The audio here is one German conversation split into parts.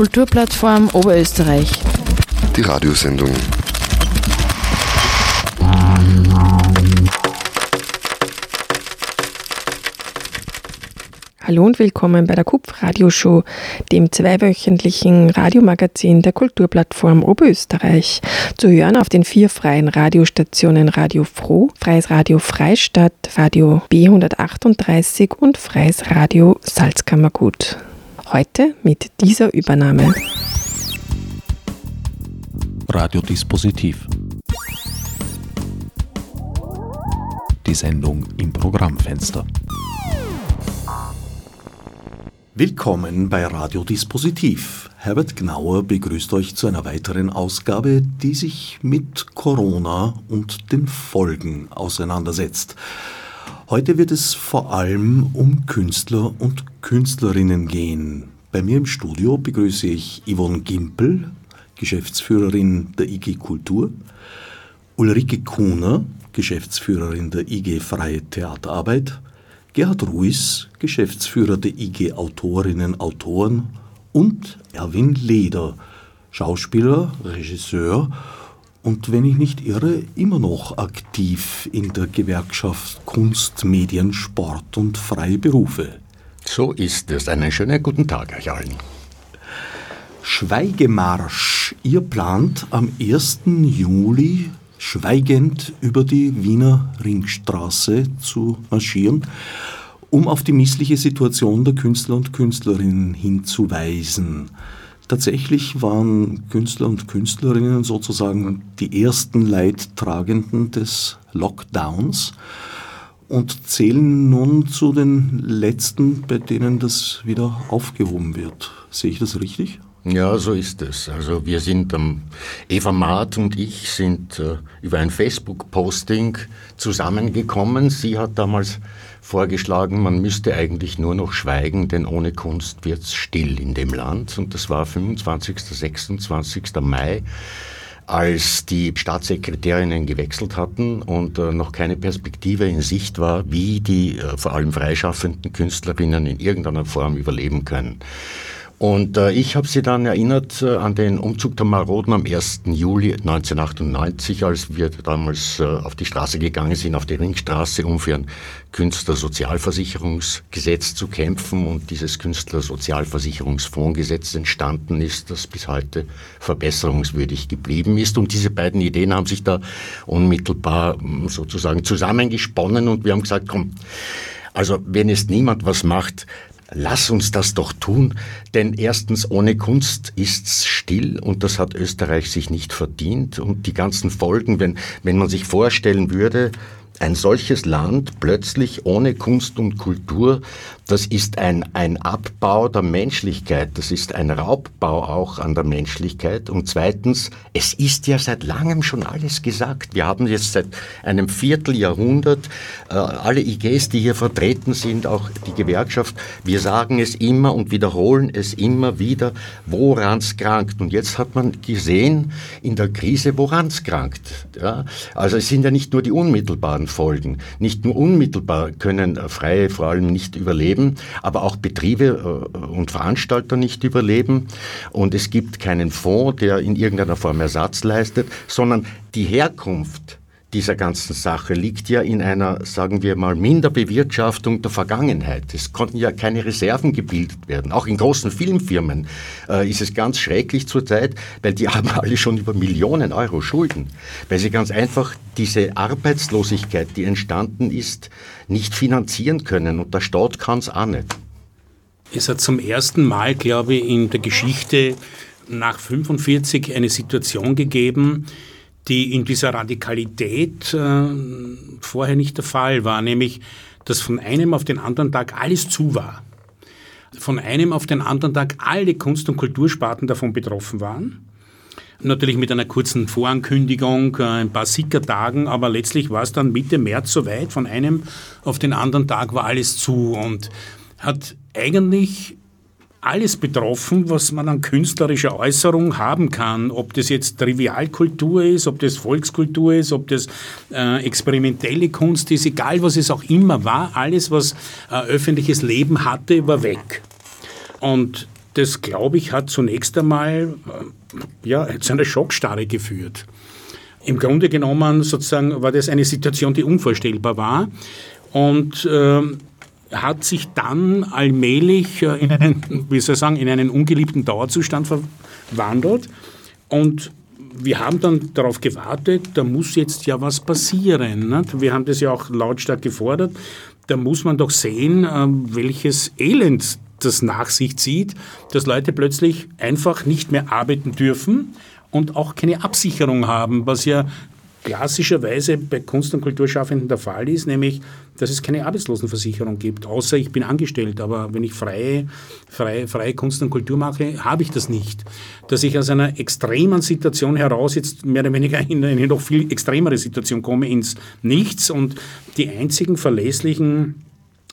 Kulturplattform Oberösterreich. Die Radiosendung. Hallo und willkommen bei der KUPF Radioshow, dem zweiwöchentlichen Radiomagazin der Kulturplattform Oberösterreich. Zu hören auf den vier freien Radiostationen Radio Froh, Freies Radio Freistadt, Radio B138 und Freies Radio Salzkammergut. Heute mit dieser Übernahme. Radiodispositiv. Die Sendung im Programmfenster. Willkommen bei Radiodispositiv. Herbert Gnauer begrüßt euch zu einer weiteren Ausgabe, die sich mit Corona und den Folgen auseinandersetzt. Heute wird es vor allem um Künstler und Künstlerinnen gehen. Bei mir im Studio begrüße ich Yvonne Gimpel, Geschäftsführerin der IG Kultur, Ulrike Kuhner, Geschäftsführerin der IG Freie Theaterarbeit, Gerhard Ruiz, Geschäftsführer der IG Autorinnen Autoren und Erwin Leder, Schauspieler, Regisseur und wenn ich nicht irre, immer noch aktiv in der Gewerkschaft Kunst, Medien, Sport und freie Berufe. So ist es. Einen schönen guten Tag euch allen. Schweigemarsch. Ihr plant am 1. Juli schweigend über die Wiener Ringstraße zu marschieren, um auf die missliche Situation der Künstler und Künstlerinnen hinzuweisen. Tatsächlich waren Künstler und Künstlerinnen sozusagen die ersten Leidtragenden des Lockdowns und zählen nun zu den letzten, bei denen das wieder aufgehoben wird. Sehe ich das richtig? Ja, so ist es. Also wir sind, ähm, Eva Maat und ich sind äh, über ein Facebook-Posting zusammengekommen. Sie hat damals vorgeschlagen, man müsste eigentlich nur noch schweigen, denn ohne Kunst wird's still in dem Land. Und das war 25., 26. Mai als die Staatssekretärinnen gewechselt hatten und äh, noch keine Perspektive in Sicht war, wie die äh, vor allem freischaffenden Künstlerinnen in irgendeiner Form überleben können. Und äh, ich habe sie dann erinnert äh, an den Umzug der Maroden am 1. Juli 1998, als wir damals äh, auf die Straße gegangen sind, auf die Ringstraße, um für ein Künstlersozialversicherungsgesetz zu kämpfen und dieses Künstlersozialversicherungsfondsgesetz entstanden ist, das bis heute verbesserungswürdig geblieben ist. Und diese beiden Ideen haben sich da unmittelbar hm, sozusagen zusammengesponnen und wir haben gesagt, komm, also wenn es niemand was macht, Lass uns das doch tun, denn erstens ohne Kunst ist's still und das hat Österreich sich nicht verdient. Und die ganzen Folgen, wenn, wenn man sich vorstellen würde, ein solches Land plötzlich ohne Kunst und Kultur, das ist ein, ein Abbau der Menschlichkeit, das ist ein Raubbau auch an der Menschlichkeit. Und zweitens, es ist ja seit langem schon alles gesagt. Wir haben jetzt seit einem Vierteljahrhundert äh, alle IGs, die hier vertreten sind, auch die Gewerkschaft, wir sagen es immer und wiederholen es immer wieder, woran es krankt. Und jetzt hat man gesehen in der Krise, woran es krankt. Ja? Also es sind ja nicht nur die unmittelbaren Folgen. Nicht nur unmittelbar können äh, Freie vor allem nicht überleben, aber auch Betriebe äh, und Veranstalter nicht überleben. Und es gibt keinen Fonds, der in irgendeiner Form Ersatz leistet, sondern die Herkunft dieser ganzen Sache liegt ja in einer, sagen wir mal, Minderbewirtschaftung der Vergangenheit. Es konnten ja keine Reserven gebildet werden. Auch in großen Filmfirmen äh, ist es ganz schrecklich zurzeit, weil die haben alle schon über Millionen Euro Schulden, weil sie ganz einfach diese Arbeitslosigkeit, die entstanden ist, nicht finanzieren können. Und der Staat kann es auch nicht. Es hat zum ersten Mal, glaube ich, in der Geschichte nach 45 eine Situation gegeben, die in dieser Radikalität äh, vorher nicht der Fall war, nämlich dass von einem auf den anderen Tag alles zu war. Von einem auf den anderen Tag alle Kunst- und Kultursparten davon betroffen waren. Natürlich mit einer kurzen Vorankündigung, äh, ein paar Sickertagen, aber letztlich war es dann Mitte März soweit. Von einem auf den anderen Tag war alles zu und hat eigentlich alles betroffen, was man an künstlerischer Äußerung haben kann. Ob das jetzt Trivialkultur ist, ob das Volkskultur ist, ob das äh, experimentelle Kunst ist, egal was es auch immer war, alles, was äh, öffentliches Leben hatte, war weg. Und das, glaube ich, hat zunächst einmal äh, ja, zu einer Schockstarre geführt. Im Grunde genommen sozusagen war das eine Situation, die unvorstellbar war und äh, hat sich dann allmählich äh, in einen, wie soll ich sagen, in einen ungeliebten Dauerzustand verwandelt und wir haben dann darauf gewartet, da muss jetzt ja was passieren. Wir haben das ja auch lautstark gefordert. Da muss man doch sehen, äh, welches Elend das nach sich zieht, dass Leute plötzlich einfach nicht mehr arbeiten dürfen und auch keine Absicherung haben, was ja klassischerweise bei Kunst- und Kulturschaffenden der Fall ist, nämlich, dass es keine Arbeitslosenversicherung gibt, außer ich bin angestellt. Aber wenn ich freie, freie, freie Kunst und Kultur mache, habe ich das nicht. Dass ich aus einer extremen Situation heraus jetzt mehr oder weniger in eine noch viel extremere Situation komme, ins Nichts und die einzigen verlässlichen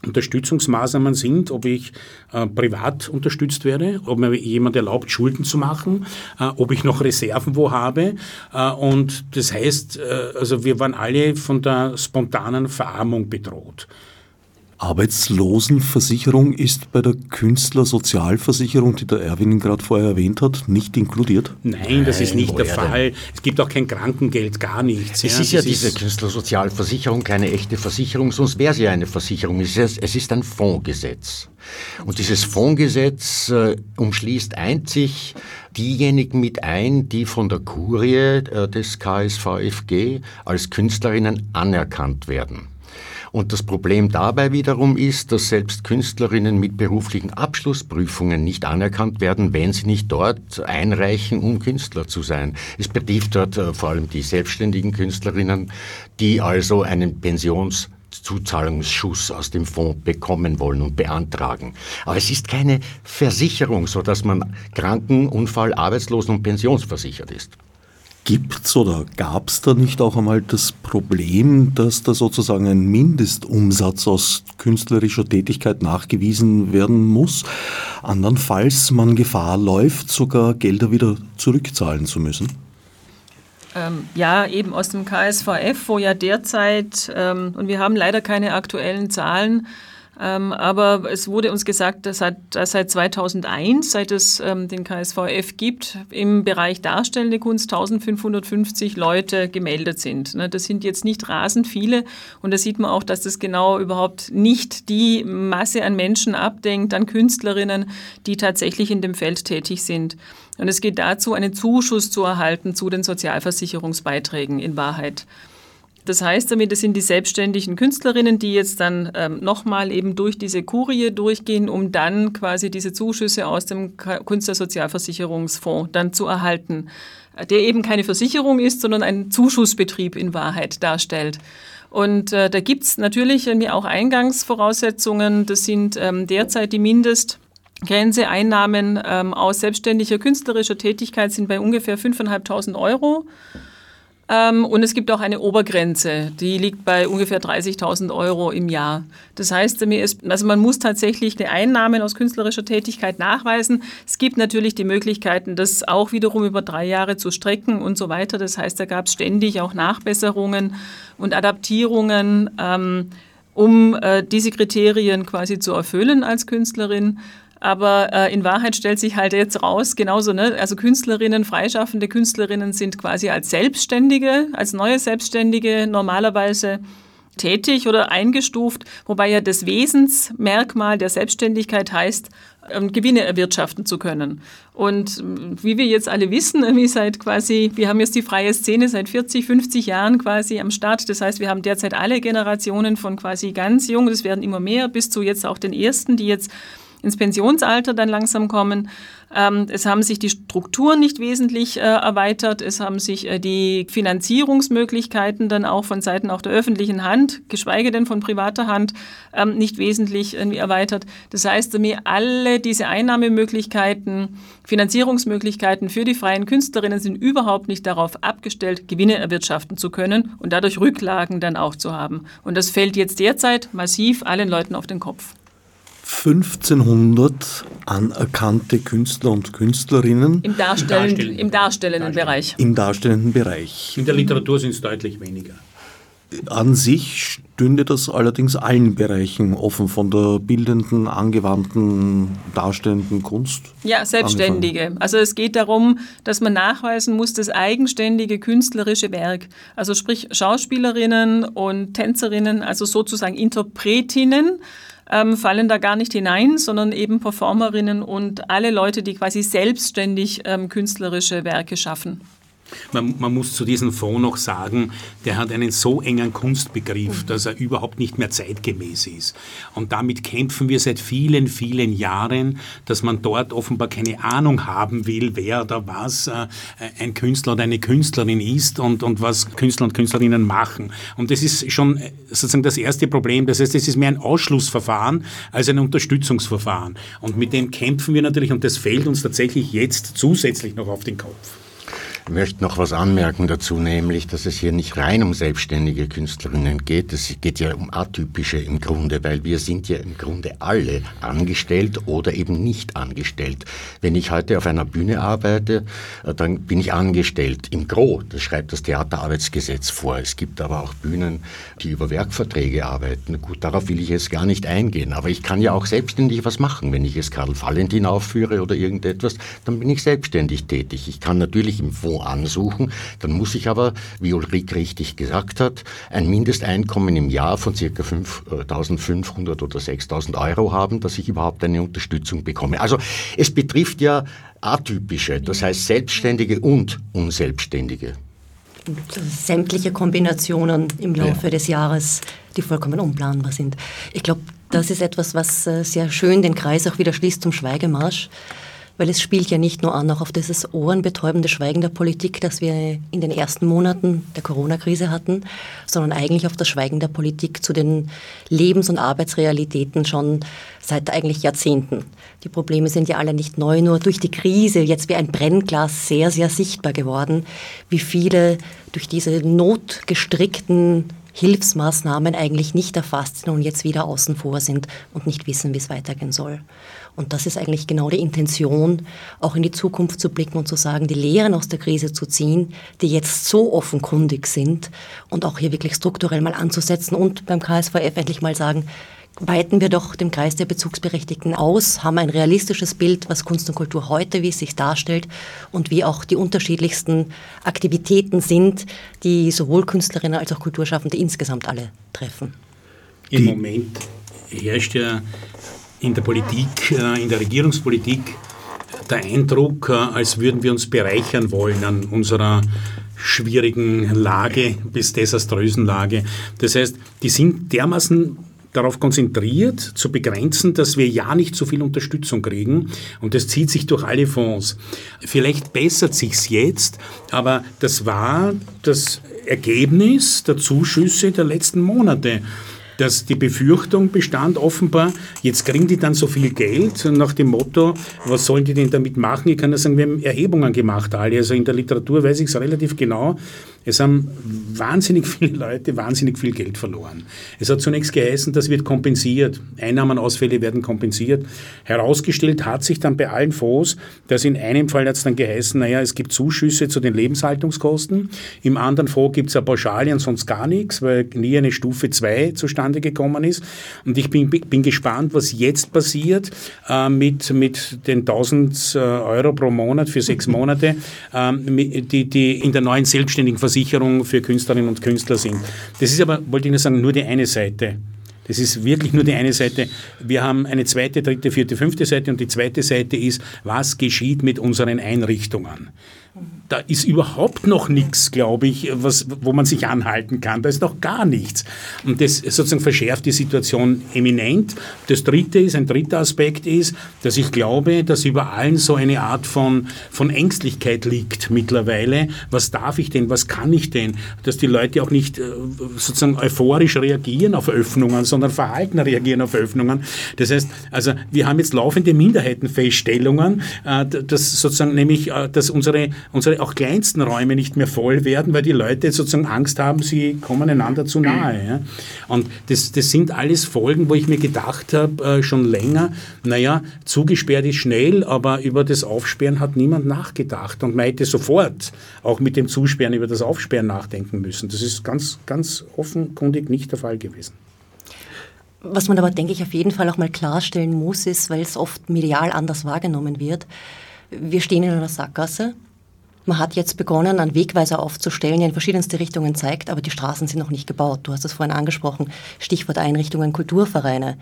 Unterstützungsmaßnahmen sind, ob ich äh, privat unterstützt werde, ob mir jemand erlaubt, Schulden zu machen, äh, ob ich noch Reserven wo habe. Äh, und das heißt, äh, also wir waren alle von der spontanen Verarmung bedroht. Arbeitslosenversicherung ist bei der Künstlersozialversicherung, die der Erwin gerade vorher erwähnt hat, nicht inkludiert? Nein, das ist nicht der Fall. Es gibt auch kein Krankengeld, gar nichts. Es ja. ist ja diese Künstlersozialversicherung keine echte Versicherung, sonst wäre sie ja eine Versicherung. Es ist, es ist ein Fondsgesetz. Und dieses Fondsgesetz äh, umschließt einzig diejenigen mit ein, die von der Kurie äh, des KSVFG als Künstlerinnen anerkannt werden. Und das Problem dabei wiederum ist, dass selbst Künstlerinnen mit beruflichen Abschlussprüfungen nicht anerkannt werden, wenn sie nicht dort einreichen, um Künstler zu sein. Es betrifft dort äh, vor allem die selbstständigen Künstlerinnen, die also einen Pensions Zuzahlungsschuss aus dem Fonds bekommen wollen und beantragen. Aber es ist keine Versicherung, so dass man Kranken, Unfall, Arbeitslosen und pensionsversichert ist. Gibt's oder gab's da nicht auch einmal das Problem, dass da sozusagen ein Mindestumsatz aus künstlerischer Tätigkeit nachgewiesen werden muss, andernfalls man Gefahr läuft, sogar Gelder wieder zurückzahlen zu müssen? Ähm, ja, eben aus dem KSVF, wo ja derzeit, ähm, und wir haben leider keine aktuellen Zahlen, aber es wurde uns gesagt, dass seit, dass seit 2001, seit es ähm, den KSVF gibt, im Bereich darstellende Kunst 1550 Leute gemeldet sind. Ne, das sind jetzt nicht rasend viele und da sieht man auch, dass das genau überhaupt nicht die Masse an Menschen abdenkt, an Künstlerinnen, die tatsächlich in dem Feld tätig sind. Und es geht dazu, einen Zuschuss zu erhalten zu den Sozialversicherungsbeiträgen in Wahrheit. Das heißt damit, es sind die selbstständigen Künstlerinnen, die jetzt dann ähm, nochmal eben durch diese Kurie durchgehen, um dann quasi diese Zuschüsse aus dem Künstlersozialversicherungsfonds dann zu erhalten, der eben keine Versicherung ist, sondern ein Zuschussbetrieb in Wahrheit darstellt. Und äh, da gibt es natürlich irgendwie auch Eingangsvoraussetzungen. Das sind ähm, derzeit die Mindest- Grenze ähm, aus selbstständiger künstlerischer Tätigkeit sind bei ungefähr 5.500 Euro. Ähm, und es gibt auch eine Obergrenze, die liegt bei ungefähr 30.000 Euro im Jahr. Das heißt, also man muss tatsächlich die Einnahmen aus künstlerischer Tätigkeit nachweisen. Es gibt natürlich die Möglichkeiten, das auch wiederum über drei Jahre zu strecken und so weiter. Das heißt, da gab es ständig auch Nachbesserungen und Adaptierungen, ähm, um äh, diese Kriterien quasi zu erfüllen als Künstlerin. Aber äh, in Wahrheit stellt sich halt jetzt raus, genauso, ne? also Künstlerinnen, freischaffende Künstlerinnen sind quasi als Selbstständige, als neue Selbstständige normalerweise tätig oder eingestuft, wobei ja das Wesensmerkmal der Selbstständigkeit heißt, ähm, Gewinne erwirtschaften zu können. Und ähm, wie wir jetzt alle wissen, wie seit quasi, wir haben jetzt die freie Szene seit 40, 50 Jahren quasi am Start. Das heißt, wir haben derzeit alle Generationen von quasi ganz jung, das werden immer mehr, bis zu jetzt auch den ersten, die jetzt ins Pensionsalter dann langsam kommen. Ähm, es haben sich die Strukturen nicht wesentlich äh, erweitert. Es haben sich äh, die Finanzierungsmöglichkeiten dann auch von Seiten auch der öffentlichen Hand, geschweige denn von privater Hand, ähm, nicht wesentlich irgendwie erweitert. Das heißt, mir alle diese Einnahmemöglichkeiten, Finanzierungsmöglichkeiten für die freien Künstlerinnen sind überhaupt nicht darauf abgestellt, Gewinne erwirtschaften zu können und dadurch Rücklagen dann auch zu haben. Und das fällt jetzt derzeit massiv allen Leuten auf den Kopf. 1500 anerkannte Künstler und Künstlerinnen. Im, Darstellen, im darstellenden Bereich. Im darstellenden Bereich. In der Literatur sind es deutlich weniger. An sich stünde das allerdings allen Bereichen offen, von der bildenden, angewandten, darstellenden Kunst. Ja, Selbstständige. Angefangen. Also es geht darum, dass man nachweisen muss, das eigenständige künstlerische Werk. Also sprich Schauspielerinnen und Tänzerinnen, also sozusagen Interpretinnen, ähm, fallen da gar nicht hinein, sondern eben Performerinnen und alle Leute, die quasi selbstständig ähm, künstlerische Werke schaffen. Man, man, muss zu diesem Fonds noch sagen, der hat einen so engen Kunstbegriff, dass er überhaupt nicht mehr zeitgemäß ist. Und damit kämpfen wir seit vielen, vielen Jahren, dass man dort offenbar keine Ahnung haben will, wer oder was äh, ein Künstler oder eine Künstlerin ist und, und was Künstler und Künstlerinnen machen. Und das ist schon äh, sozusagen das erste Problem. Das heißt, es ist mehr ein Ausschlussverfahren als ein Unterstützungsverfahren. Und mit dem kämpfen wir natürlich und das fällt uns tatsächlich jetzt zusätzlich noch auf den Kopf. Ich möchte noch was anmerken dazu, nämlich, dass es hier nicht rein um selbstständige Künstlerinnen geht. Es geht ja um atypische im Grunde, weil wir sind ja im Grunde alle angestellt oder eben nicht angestellt. Wenn ich heute auf einer Bühne arbeite, äh, dann bin ich angestellt. Im Gro, das schreibt das Theaterarbeitsgesetz vor. Es gibt aber auch Bühnen, die über Werkverträge arbeiten. Gut, darauf will ich jetzt gar nicht eingehen. Aber ich kann ja auch selbstständig was machen. Wenn ich jetzt Karl Valentin aufführe oder irgendetwas, dann bin ich selbstständig tätig. Ich kann natürlich im Fonds ansuchen. Dann muss ich aber, wie Ulrike richtig gesagt hat, ein Mindesteinkommen im Jahr von ca. 5.500 oder 6.000 Euro haben, dass ich überhaupt eine Unterstützung bekomme. Also es betrifft ja atypische, das heißt Selbstständige und Unselbstständige. Sämtliche Kombinationen im Laufe ja. des Jahres, die vollkommen unplanbar sind. Ich glaube, das ist etwas, was äh, sehr schön den Kreis auch wieder schließt zum Schweigemarsch weil es spielt ja nicht nur an auch auf dieses ohrenbetäubende Schweigen der Politik, das wir in den ersten Monaten der Corona-Krise hatten, sondern eigentlich auf das Schweigen der Politik zu den Lebens- und Arbeitsrealitäten schon seit eigentlich Jahrzehnten. Die Probleme sind ja alle nicht neu, nur durch die Krise jetzt wie ein Brennglas sehr, sehr sichtbar geworden, wie viele durch diese notgestrickten Hilfsmaßnahmen eigentlich nicht erfasst sind und jetzt wieder außen vor sind und nicht wissen, wie es weitergehen soll. Und das ist eigentlich genau die Intention, auch in die Zukunft zu blicken und zu sagen, die Lehren aus der Krise zu ziehen, die jetzt so offenkundig sind und auch hier wirklich strukturell mal anzusetzen und beim KSVF endlich mal sagen, weiten wir doch den Kreis der Bezugsberechtigten aus, haben ein realistisches Bild, was Kunst und Kultur heute, wie es sich darstellt und wie auch die unterschiedlichsten Aktivitäten sind, die sowohl Künstlerinnen als auch Kulturschaffende insgesamt alle treffen. Im Moment herrscht ja in der Politik, äh, in der Regierungspolitik der Eindruck, äh, als würden wir uns bereichern wollen an unserer schwierigen Lage bis desaströsen Lage. Das heißt, die sind dermaßen darauf konzentriert, zu begrenzen, dass wir ja nicht so viel Unterstützung kriegen. Und das zieht sich durch alle Fonds. Vielleicht bessert sich's jetzt, aber das war das Ergebnis der Zuschüsse der letzten Monate dass die Befürchtung bestand offenbar, jetzt kriegen die dann so viel Geld nach dem Motto, was sollen die denn damit machen? Ich kann ja sagen, wir haben Erhebungen gemacht alle, also in der Literatur weiß ich es relativ genau. Es haben wahnsinnig viele Leute wahnsinnig viel Geld verloren. Es hat zunächst geheißen, das wird kompensiert. Einnahmenausfälle werden kompensiert. Herausgestellt hat sich dann bei allen Fonds, dass in einem Fall hat es dann geheißen, naja, es gibt Zuschüsse zu den Lebenshaltungskosten. Im anderen Fonds gibt es eine Pauschale und sonst gar nichts, weil nie eine Stufe 2 zustande gekommen ist. Und ich bin, bin gespannt, was jetzt passiert äh, mit, mit den 1000 äh, Euro pro Monat für sechs Monate, äh, die, die in der neuen selbstständigen Versicherung Versicherung für Künstlerinnen und Künstler sind. Das ist aber, wollte ich nur sagen, nur die eine Seite. Das ist wirklich nur die eine Seite. Wir haben eine zweite, dritte, vierte, fünfte Seite und die zweite Seite ist, was geschieht mit unseren Einrichtungen da ist überhaupt noch nichts, glaube ich, was, wo man sich anhalten kann. Da ist noch gar nichts. Und das sozusagen verschärft die Situation eminent. Das dritte ist, ein dritter Aspekt ist, dass ich glaube, dass über allen so eine Art von, von Ängstlichkeit liegt mittlerweile. Was darf ich denn? Was kann ich denn? Dass die Leute auch nicht äh, sozusagen euphorisch reagieren auf Öffnungen, sondern Verhalten reagieren auf Öffnungen. Das heißt, also wir haben jetzt laufende Minderheitenfeststellungen, äh, dass sozusagen nämlich, äh, dass unsere, unsere auch kleinsten Räume nicht mehr voll werden, weil die Leute sozusagen Angst haben, sie kommen einander zu nahe. Ja? Und das, das sind alles Folgen, wo ich mir gedacht habe, äh, schon länger, naja, zugesperrt ist schnell, aber über das Aufsperren hat niemand nachgedacht und man hätte sofort auch mit dem Zusperren über das Aufsperren nachdenken müssen. Das ist ganz, ganz offenkundig nicht der Fall gewesen. Was man aber, denke ich, auf jeden Fall auch mal klarstellen muss, ist, weil es oft medial anders wahrgenommen wird, wir stehen in einer Sackgasse. Man hat jetzt begonnen, einen Wegweiser aufzustellen, der in verschiedenste Richtungen zeigt, aber die Straßen sind noch nicht gebaut. Du hast es vorhin angesprochen, Stichwort Einrichtungen, Kulturvereine.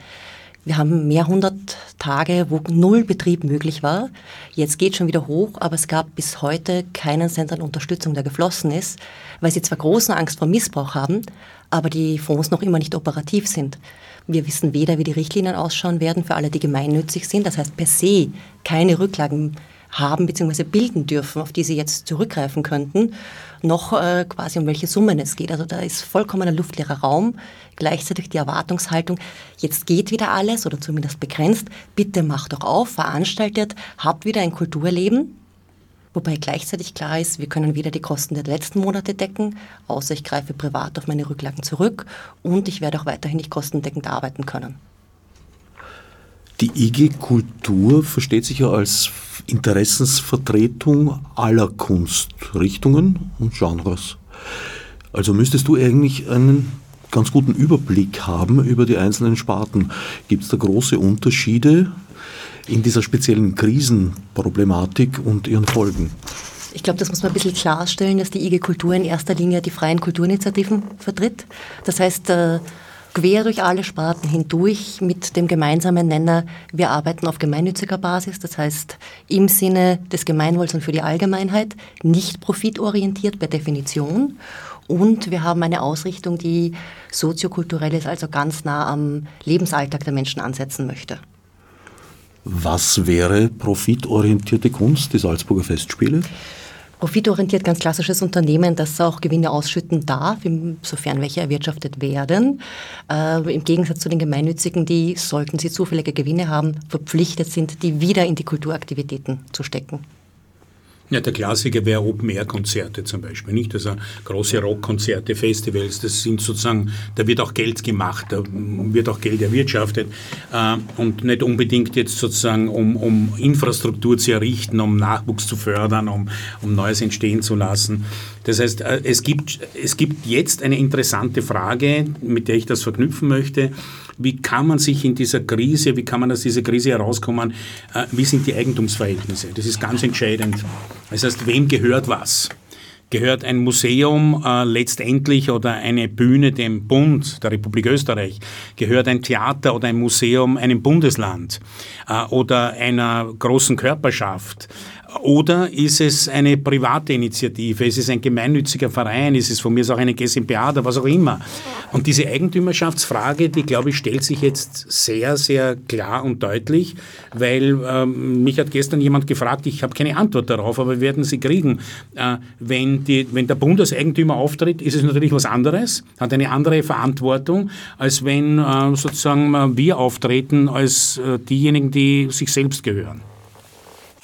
Wir haben mehr hundert Tage, wo null Betrieb möglich war. Jetzt geht schon wieder hoch, aber es gab bis heute keinen Cent an Unterstützung, der geflossen ist, weil sie zwar große Angst vor Missbrauch haben, aber die Fonds noch immer nicht operativ sind. Wir wissen weder, wie die Richtlinien ausschauen werden für alle, die gemeinnützig sind, das heißt per se keine Rücklagen haben bzw. bilden dürfen, auf die sie jetzt zurückgreifen könnten, noch äh, quasi um welche Summen es geht. Also da ist vollkommener luftleerer Raum. Gleichzeitig die Erwartungshaltung, jetzt geht wieder alles oder zumindest begrenzt, bitte macht doch auf, veranstaltet, habt wieder ein Kulturleben. Wobei gleichzeitig klar ist, wir können wieder die Kosten der letzten Monate decken, außer ich greife privat auf meine Rücklagen zurück und ich werde auch weiterhin nicht kostendeckend arbeiten können. Die IG Kultur versteht sich ja als Interessensvertretung aller Kunstrichtungen und Genres. Also müsstest du eigentlich einen ganz guten Überblick haben über die einzelnen Sparten. Gibt es da große Unterschiede in dieser speziellen Krisenproblematik und ihren Folgen? Ich glaube, das muss man ein bisschen klarstellen, dass die IG Kultur in erster Linie die freien Kulturinitiativen vertritt. Das heißt, äh, quer durch alle Sparten hindurch mit dem gemeinsamen Nenner, wir arbeiten auf gemeinnütziger Basis, das heißt im Sinne des Gemeinwohls und für die Allgemeinheit, nicht profitorientiert per Definition. Und wir haben eine Ausrichtung, die soziokulturell ist, also ganz nah am Lebensalltag der Menschen ansetzen möchte. Was wäre profitorientierte Kunst, die Salzburger Festspiele? Profitorientiert ganz klassisches Unternehmen, das auch Gewinne ausschütten darf, sofern welche erwirtschaftet werden. Äh, Im Gegensatz zu den Gemeinnützigen, die, sollten sie zufällige Gewinne haben, verpflichtet sind, die wieder in die Kulturaktivitäten zu stecken. Ja, der Klassiker wäre Open-Air-Konzerte zum Beispiel, nicht? Also große Rockkonzerte, Festivals, das sind sozusagen, da wird auch Geld gemacht, da wird auch Geld erwirtschaftet äh, und nicht unbedingt jetzt sozusagen, um, um Infrastruktur zu errichten, um Nachwuchs zu fördern, um, um Neues entstehen zu lassen. Das heißt, äh, es gibt, es gibt jetzt eine interessante Frage, mit der ich das verknüpfen möchte wie kann man sich in dieser Krise, wie kann man aus dieser Krise herauskommen, äh, wie sind die Eigentumsverhältnisse? Das ist ganz entscheidend. Das heißt, wem gehört was? Gehört ein Museum äh, letztendlich oder eine Bühne dem Bund der Republik Österreich? Gehört ein Theater oder ein Museum einem Bundesland äh, oder einer großen Körperschaft? Oder ist es eine private Initiative? Ist es ein gemeinnütziger Verein? Ist es von mir auch eine GmbH oder was auch immer? Und diese Eigentümerschaftsfrage, die glaube ich, stellt sich jetzt sehr, sehr klar und deutlich, weil ähm, mich hat gestern jemand gefragt, ich habe keine Antwort darauf, aber wir werden sie kriegen. Äh, wenn, die, wenn der Bundeseigentümer auftritt, ist es natürlich was anderes, hat eine andere Verantwortung, als wenn äh, sozusagen wir auftreten als äh, diejenigen, die sich selbst gehören.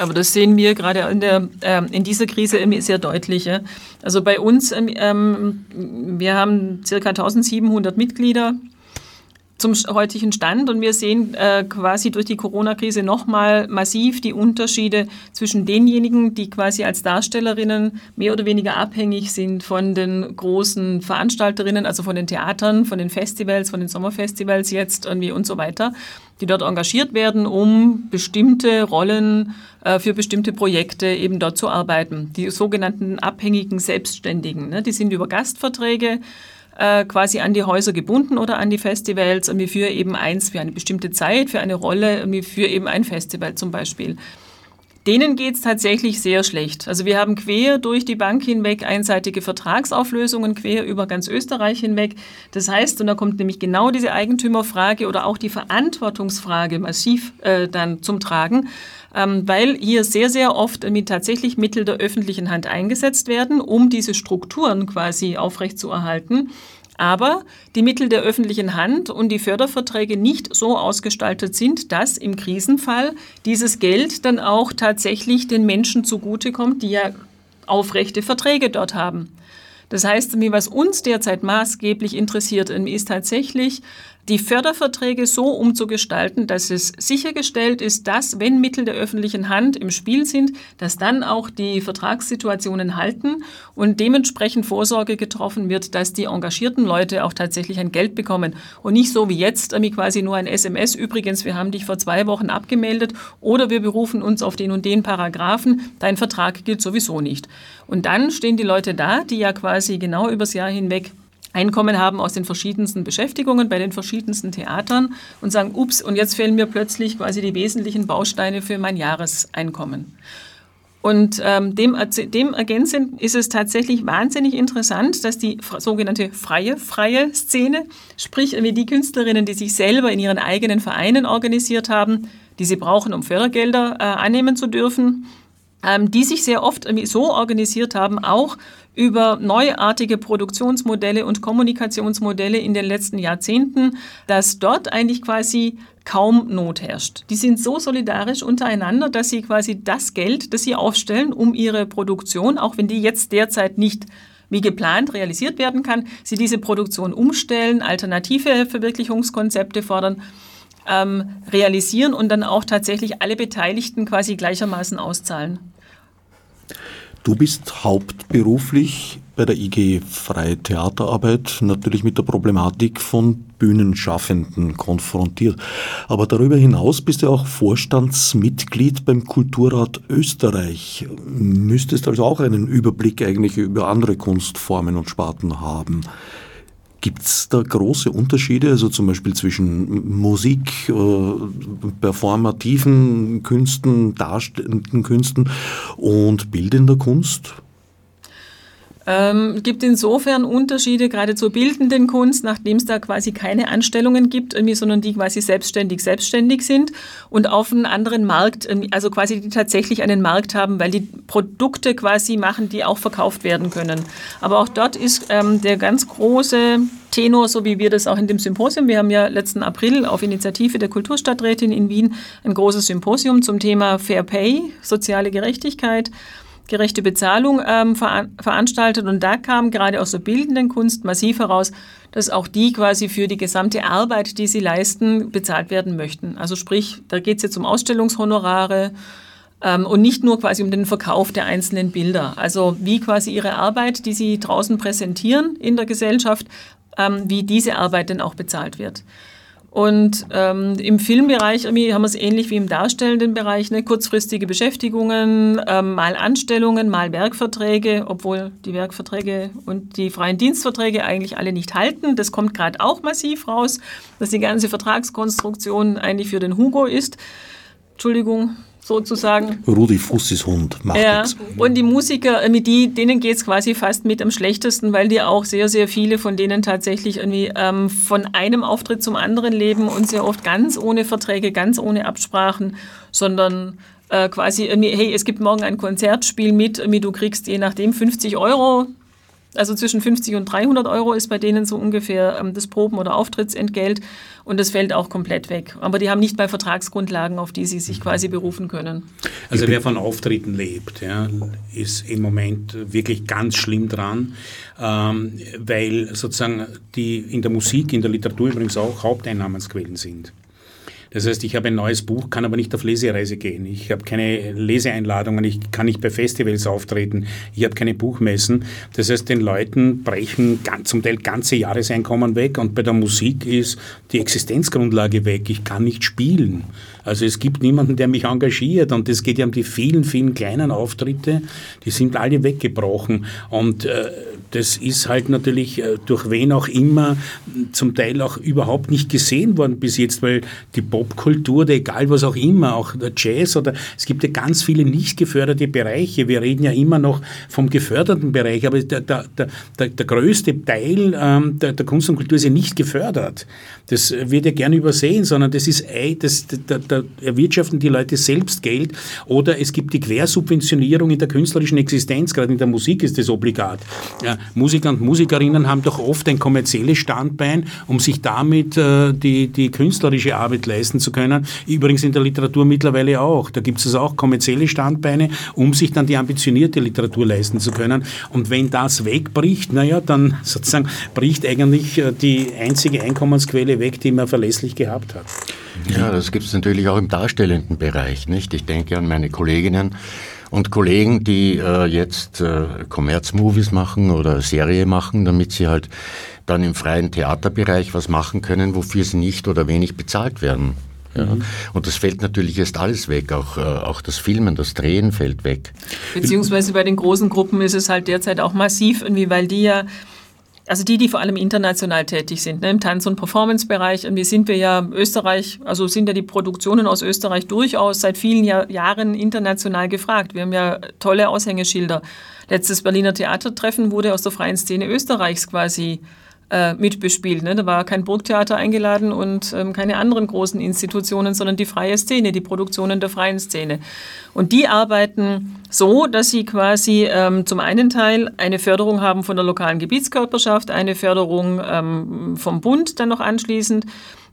Aber das sehen wir gerade in, der, äh, in dieser Krise sehr deutlich. Ja? Also bei uns, ähm, ähm wir haben ca. 1700 Mitglieder zum heutigen Stand und wir sehen äh, quasi durch die Corona-Krise nochmal massiv die Unterschiede zwischen denjenigen, die quasi als Darstellerinnen mehr oder weniger abhängig sind von den großen Veranstalterinnen, also von den Theatern, von den Festivals, von den Sommerfestivals jetzt irgendwie und so weiter, die dort engagiert werden, um bestimmte Rollen äh, für bestimmte Projekte eben dort zu arbeiten. Die sogenannten abhängigen Selbstständigen, ne, die sind über Gastverträge äh, quasi an die Häuser gebunden oder an die Festivals, irgendwie für eben eins, für eine bestimmte Zeit, für eine Rolle, irgendwie für eben ein Festival zum Beispiel. Denen geht es tatsächlich sehr schlecht. Also wir haben quer durch die Bank hinweg einseitige Vertragsauflösungen, quer über ganz Österreich hinweg. Das heißt, und da kommt nämlich genau diese Eigentümerfrage oder auch die Verantwortungsfrage massiv äh, dann zum Tragen, ähm, weil hier sehr, sehr oft mit tatsächlich Mittel der öffentlichen Hand eingesetzt werden, um diese Strukturen quasi aufrechtzuerhalten aber die Mittel der öffentlichen Hand und die Förderverträge nicht so ausgestaltet sind, dass im Krisenfall dieses Geld dann auch tatsächlich den Menschen zugutekommt, die ja aufrechte Verträge dort haben. Das heißt, was uns derzeit maßgeblich interessiert, ist tatsächlich die Förderverträge so umzugestalten, dass es sichergestellt ist, dass, wenn Mittel der öffentlichen Hand im Spiel sind, dass dann auch die Vertragssituationen halten und dementsprechend Vorsorge getroffen wird, dass die engagierten Leute auch tatsächlich ein Geld bekommen und nicht so wie jetzt quasi nur ein SMS. Übrigens, wir haben dich vor zwei Wochen abgemeldet oder wir berufen uns auf den und den Paragraphen. Dein Vertrag gilt sowieso nicht. Und dann stehen die Leute da, die ja quasi genau übers Jahr hinweg Einkommen haben aus den verschiedensten Beschäftigungen bei den verschiedensten Theatern und sagen, ups, und jetzt fehlen mir plötzlich quasi die wesentlichen Bausteine für mein Jahreseinkommen. Und ähm, dem, dem ergänzend ist es tatsächlich wahnsinnig interessant, dass die sogenannte freie, freie Szene, sprich wie die Künstlerinnen, die sich selber in ihren eigenen Vereinen organisiert haben, die sie brauchen, um Fördergelder äh, annehmen zu dürfen, die sich sehr oft so organisiert haben, auch über neuartige Produktionsmodelle und Kommunikationsmodelle in den letzten Jahrzehnten, dass dort eigentlich quasi kaum Not herrscht. Die sind so solidarisch untereinander, dass sie quasi das Geld, das sie aufstellen, um ihre Produktion, auch wenn die jetzt derzeit nicht wie geplant realisiert werden kann, sie diese Produktion umstellen, alternative Verwirklichungskonzepte fordern, ähm, realisieren und dann auch tatsächlich alle Beteiligten quasi gleichermaßen auszahlen. Du bist hauptberuflich bei der IG Freie Theaterarbeit natürlich mit der Problematik von Bühnenschaffenden konfrontiert. Aber darüber hinaus bist du auch Vorstandsmitglied beim Kulturrat Österreich. Müsstest also auch einen Überblick eigentlich über andere Kunstformen und Sparten haben. Gibt es da große Unterschiede, also zum Beispiel zwischen Musik, äh, performativen Künsten, darstellenden Künsten und bildender Kunst? Ähm, gibt insofern Unterschiede, gerade zur bildenden Kunst, nachdem es da quasi keine Anstellungen gibt, irgendwie, sondern die quasi selbstständig selbstständig sind und auf einen anderen Markt, also quasi die tatsächlich einen Markt haben, weil die Produkte quasi machen, die auch verkauft werden können. Aber auch dort ist ähm, der ganz große Tenor, so wie wir das auch in dem Symposium, wir haben ja letzten April auf Initiative der Kulturstadträtin in Wien ein großes Symposium zum Thema Fair Pay, soziale Gerechtigkeit gerechte Bezahlung ähm, veranstaltet. Und da kam gerade aus der bildenden Kunst massiv heraus, dass auch die quasi für die gesamte Arbeit, die sie leisten, bezahlt werden möchten. Also sprich, da geht es jetzt um Ausstellungshonorare ähm, und nicht nur quasi um den Verkauf der einzelnen Bilder. Also wie quasi ihre Arbeit, die sie draußen präsentieren in der Gesellschaft, ähm, wie diese Arbeit denn auch bezahlt wird. Und ähm, im Filmbereich haben wir es ähnlich wie im darstellenden Bereich, ne? kurzfristige Beschäftigungen, ähm, mal Anstellungen, mal Werkverträge, obwohl die Werkverträge und die freien Dienstverträge eigentlich alle nicht halten. Das kommt gerade auch massiv raus, dass die ganze Vertragskonstruktion eigentlich für den Hugo ist. Entschuldigung, sozusagen. Rudi Fussis Hund macht ja. Nichts. Und die Musiker, mit die, denen geht es quasi fast mit am schlechtesten, weil die auch sehr, sehr viele von denen tatsächlich irgendwie ähm, von einem Auftritt zum anderen leben und sehr oft ganz ohne Verträge, ganz ohne Absprachen, sondern äh, quasi irgendwie, hey, es gibt morgen ein Konzertspiel mit, irgendwie du kriegst je nachdem 50 Euro, also zwischen 50 und 300 Euro ist bei denen so ungefähr ähm, das Proben- oder Auftrittsentgelt und das fällt auch komplett weg. Aber die haben nicht bei Vertragsgrundlagen, auf die sie sich quasi berufen können. Also wer von Auftritten lebt, ja, ist im Moment wirklich ganz schlimm dran, ähm, weil sozusagen die in der Musik, in der Literatur übrigens auch Haupteinnahmensquellen sind. Das heißt, ich habe ein neues Buch, kann aber nicht auf Lesereise gehen. Ich habe keine Leseeinladungen, ich kann nicht bei Festivals auftreten, ich habe keine Buchmessen. Das heißt, den Leuten brechen zum Teil ganze Jahreseinkommen weg und bei der Musik ist die Existenzgrundlage weg. Ich kann nicht spielen. Also es gibt niemanden, der mich engagiert und es geht ja um die vielen, vielen kleinen Auftritte, die sind alle weggebrochen und äh, das ist halt natürlich äh, durch wen auch immer zum Teil auch überhaupt nicht gesehen worden bis jetzt, weil die Popkultur oder egal was auch immer, auch der Jazz oder es gibt ja ganz viele nicht geförderte Bereiche. Wir reden ja immer noch vom geförderten Bereich, aber der, der, der, der größte Teil ähm, der, der Kunst und Kultur ist ja nicht gefördert. Das wird ja gerne übersehen, sondern das ist, das, da, da erwirtschaften die Leute selbst Geld oder es gibt die Quersubventionierung in der künstlerischen Existenz, gerade in der Musik ist das obligat. Ja, Musiker und Musikerinnen haben doch oft ein kommerzielles Standbein, um sich damit äh, die, die künstlerische Arbeit leisten zu können. Übrigens in der Literatur mittlerweile auch. Da gibt es also auch kommerzielle Standbeine, um sich dann die ambitionierte Literatur leisten zu können. Und wenn das wegbricht, naja, dann sozusagen bricht eigentlich äh, die einzige Einkommensquelle weg, die man verlässlich gehabt hat. Ja, das gibt es natürlich auch im darstellenden Bereich. Nicht? Ich denke an meine Kolleginnen und Kollegen, die äh, jetzt äh, Commerz-Movies machen oder Serie machen, damit sie halt dann im freien Theaterbereich was machen können, wofür sie nicht oder wenig bezahlt werden. Ja. Mhm. Und das fällt natürlich erst alles weg, auch, äh, auch das Filmen, das Drehen fällt weg. Beziehungsweise bei den großen Gruppen ist es halt derzeit auch massiv, irgendwie, weil die ja also die, die vor allem international tätig sind, ne, im Tanz- und Performance-Bereich. Irgendwie sind wir ja Österreich, also sind ja die Produktionen aus Österreich durchaus seit vielen Jahr, Jahren international gefragt. Wir haben ja tolle Aushängeschilder. Letztes Berliner Theatertreffen wurde aus der freien Szene Österreichs quasi äh, mitbespielt. Ne? Da war kein Burgtheater eingeladen und ähm, keine anderen großen Institutionen, sondern die freie Szene, die Produktionen der freien Szene. Und die arbeiten so, dass sie quasi ähm, zum einen Teil eine Förderung haben von der lokalen Gebietskörperschaft, eine Förderung ähm, vom Bund dann noch anschließend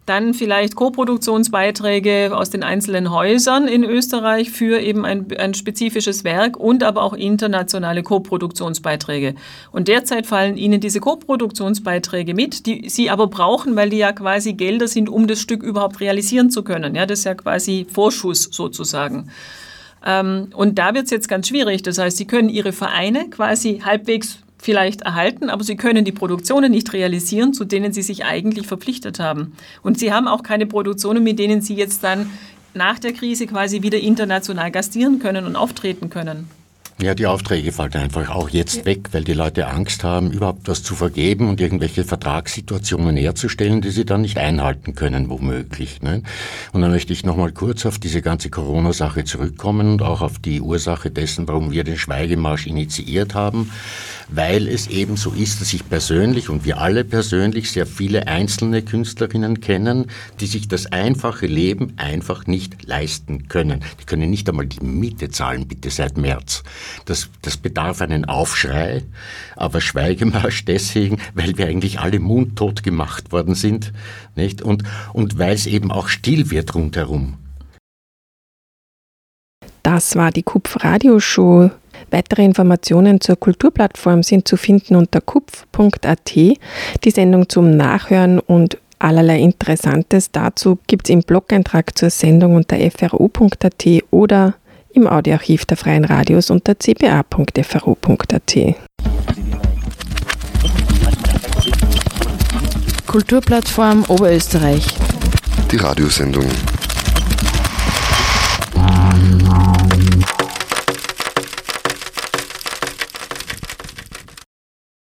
dann vielleicht Koproduktionsbeiträge aus den einzelnen Häusern in Österreich für eben ein, ein spezifisches Werk und aber auch internationale Koproduktionsbeiträge. Und derzeit fallen Ihnen diese Koproduktionsbeiträge mit, die Sie aber brauchen, weil die ja quasi Gelder sind, um das Stück überhaupt realisieren zu können. Ja, das ist ja quasi Vorschuss sozusagen. Ähm, und da wird es jetzt ganz schwierig. Das heißt, Sie können Ihre Vereine quasi halbwegs vielleicht erhalten, aber sie können die Produktionen nicht realisieren, zu denen sie sich eigentlich verpflichtet haben. Und sie haben auch keine Produktionen, mit denen sie jetzt dann nach der Krise quasi wieder international gastieren können und auftreten können. Ja, die Aufträge fallen einfach auch jetzt weg, weil die Leute Angst haben, überhaupt was zu vergeben und irgendwelche Vertragssituationen herzustellen, die sie dann nicht einhalten können, womöglich. Ne? Und dann möchte ich nochmal kurz auf diese ganze Corona-Sache zurückkommen und auch auf die Ursache dessen, warum wir den Schweigemarsch initiiert haben weil es eben so ist, dass ich persönlich und wir alle persönlich sehr viele einzelne Künstlerinnen kennen, die sich das einfache Leben einfach nicht leisten können. Die können nicht einmal die Miete zahlen, bitte seit März. Das, das bedarf einen Aufschrei, aber Schweigemarsch deswegen, weil wir eigentlich alle mundtot gemacht worden sind, nicht? Und, und weil es eben auch still wird rundherum. Das war die Kupf-Radioshow Weitere Informationen zur Kulturplattform sind zu finden unter kupf.at. Die Sendung zum Nachhören und allerlei Interessantes dazu gibt es im Blog-Eintrag zur Sendung unter fro.at oder im Audioarchiv der Freien Radios unter cba.fro.at. Kulturplattform Oberösterreich. Die Radiosendung